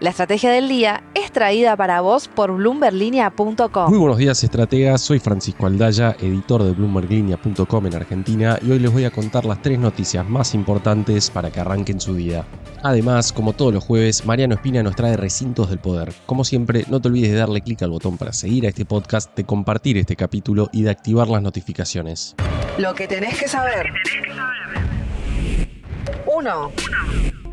La estrategia del día es traída para vos por bloomberlinia.com. Muy buenos días, estrategas. Soy Francisco Aldaya, editor de bloomberlinia.com en Argentina, y hoy les voy a contar las tres noticias más importantes para que arranquen su día. Además, como todos los jueves, Mariano Espina nos trae recintos del poder. Como siempre, no te olvides de darle clic al botón para seguir a este podcast, de compartir este capítulo y de activar las notificaciones. Lo que tenés que saber. 1.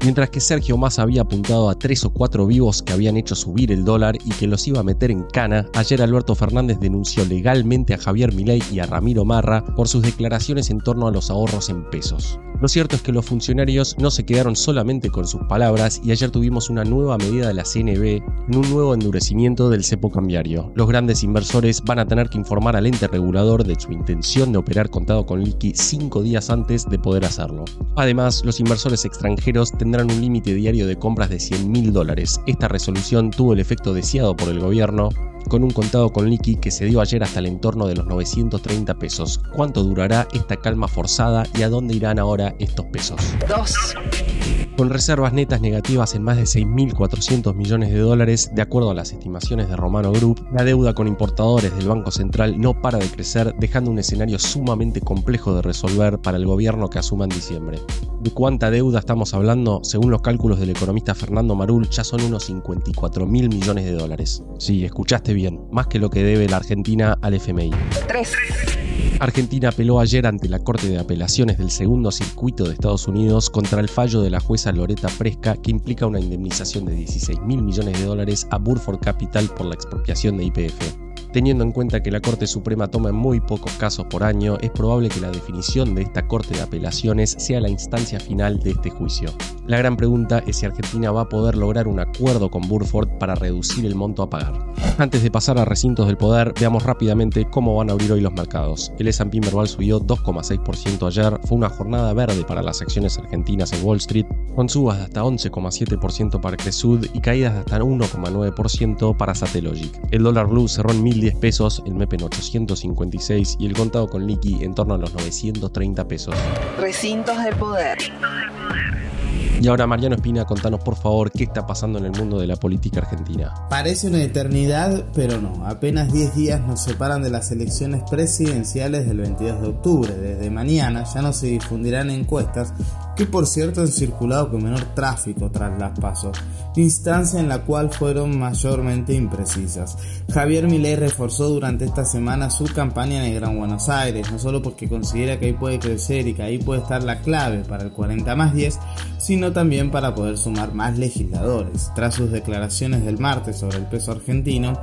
Mientras que Sergio Massa había apuntado a tres o cuatro vivos que habían hecho subir el dólar y que los iba a meter en cana, ayer Alberto Fernández denunció legalmente a Javier Milei y a Ramiro Marra por sus declaraciones en torno a los ahorros en pesos. Lo cierto es que los funcionarios no se quedaron solamente con sus palabras y ayer tuvimos una nueva medida de la CNB en un nuevo endurecimiento del cepo cambiario. Los grandes inversores van a tener que informar al ente regulador de su intención de operar contado con liqui cinco días antes de poder hacerlo. Además, los inversores extranjeros tendrán un límite diario de compras de 100 mil dólares. Esta resolución tuvo el efecto deseado por el gobierno con un contado con liqui que se dio ayer hasta el entorno de los 930 pesos. ¿Cuánto durará esta calma forzada y a dónde irán ahora estos pesos? 2. Con reservas netas negativas en más de 6.400 millones de dólares, de acuerdo a las estimaciones de Romano Group, la deuda con importadores del Banco Central no para de crecer, dejando un escenario sumamente complejo de resolver para el gobierno que asuma en diciembre. ¿De cuánta deuda estamos hablando? Según los cálculos del economista Fernando Marul, ya son unos 54 mil millones de dólares. Sí, escuchaste bien, más que lo que debe la Argentina al FMI. 3. Argentina apeló ayer ante la Corte de Apelaciones del Segundo Circuito de Estados Unidos contra el fallo de la jueza Loreta Fresca que implica una indemnización de 16 mil millones de dólares a Burford Capital por la expropiación de IPF. Teniendo en cuenta que la Corte Suprema toma muy pocos casos por año, es probable que la definición de esta Corte de Apelaciones sea la instancia final de este juicio. La gran pregunta es si Argentina va a poder lograr un acuerdo con Burford para reducir el monto a pagar. Antes de pasar a recintos del poder, veamos rápidamente cómo van a abrir hoy los mercados. El S&P Merval subió 2,6% ayer, fue una jornada verde para las acciones argentinas en Wall Street, con subas de hasta 11,7% para Cresud y caídas de hasta 1,9% para Satellogic. El dólar blue cerró en 1.010 pesos, el MEP en 856 y el contado con liqui en torno a los 930 pesos. Recintos del poder. Y ahora Mariano Espina, contanos por favor qué está pasando en el mundo de la política argentina. Parece una eternidad, pero no. Apenas 10 días nos separan de las elecciones presidenciales del 22 de octubre. Desde mañana ya no se difundirán encuestas que por cierto han circulado con menor tráfico tras las pasos, instancia en la cual fueron mayormente imprecisas. Javier Milei reforzó durante esta semana su campaña en el Gran Buenos Aires, no solo porque considera que ahí puede crecer y que ahí puede estar la clave para el 40 más 10, sino también para poder sumar más legisladores. Tras sus declaraciones del martes sobre el peso argentino,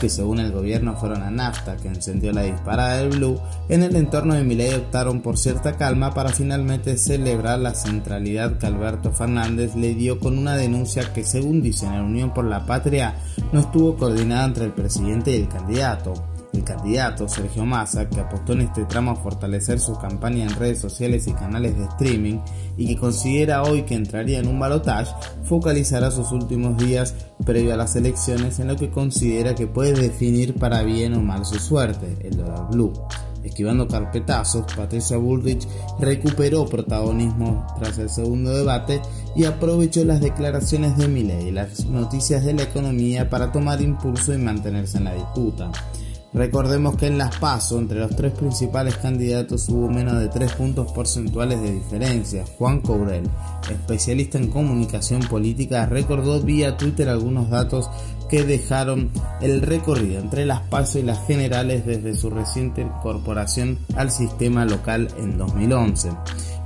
que según el gobierno fueron a NAFTA que encendió la disparada del Blue, en el entorno de Milei optaron por cierta calma para finalmente celebrar la centralidad que Alberto Fernández le dio con una denuncia que según dice en la Unión por la Patria no estuvo coordinada entre el presidente y el candidato. El candidato Sergio Massa, que apostó en este tramo a fortalecer su campaña en redes sociales y canales de streaming y que considera hoy que entraría en un balotaje, focalizará sus últimos días previo a las elecciones en lo que considera que puede definir para bien o mal su suerte, el dólar blue. Esquivando carpetazos, Patricia Bullrich recuperó protagonismo tras el segundo debate y aprovechó las declaraciones de Milley y las noticias de la economía para tomar impulso y mantenerse en la disputa. Recordemos que en las PASO entre los tres principales candidatos hubo menos de 3 puntos porcentuales de diferencia. Juan Courel, especialista en comunicación política, recordó vía Twitter algunos datos que dejaron el recorrido entre las PASO y las generales desde su reciente incorporación al sistema local en 2011.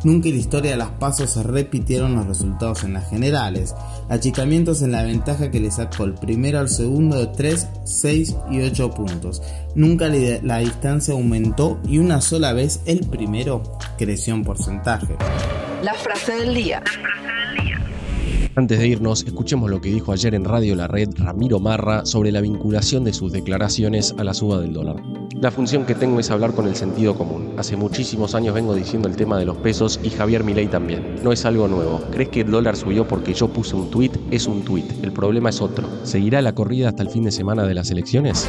Nunca en la historia de las pasos se repitieron los resultados en las generales, achicamientos en la ventaja que le sacó el primero al segundo de 3, 6 y 8 puntos. Nunca la distancia aumentó y una sola vez el primero creció en porcentaje. La frase del día. Antes de irnos, escuchemos lo que dijo ayer en Radio La Red Ramiro Marra sobre la vinculación de sus declaraciones a la suba del dólar. La función que tengo es hablar con el sentido común. Hace muchísimos años vengo diciendo el tema de los pesos y Javier Milei también. No es algo nuevo. ¿Crees que el dólar subió porque yo puse un tuit? Es un tuit. El problema es otro. ¿Seguirá la corrida hasta el fin de semana de las elecciones?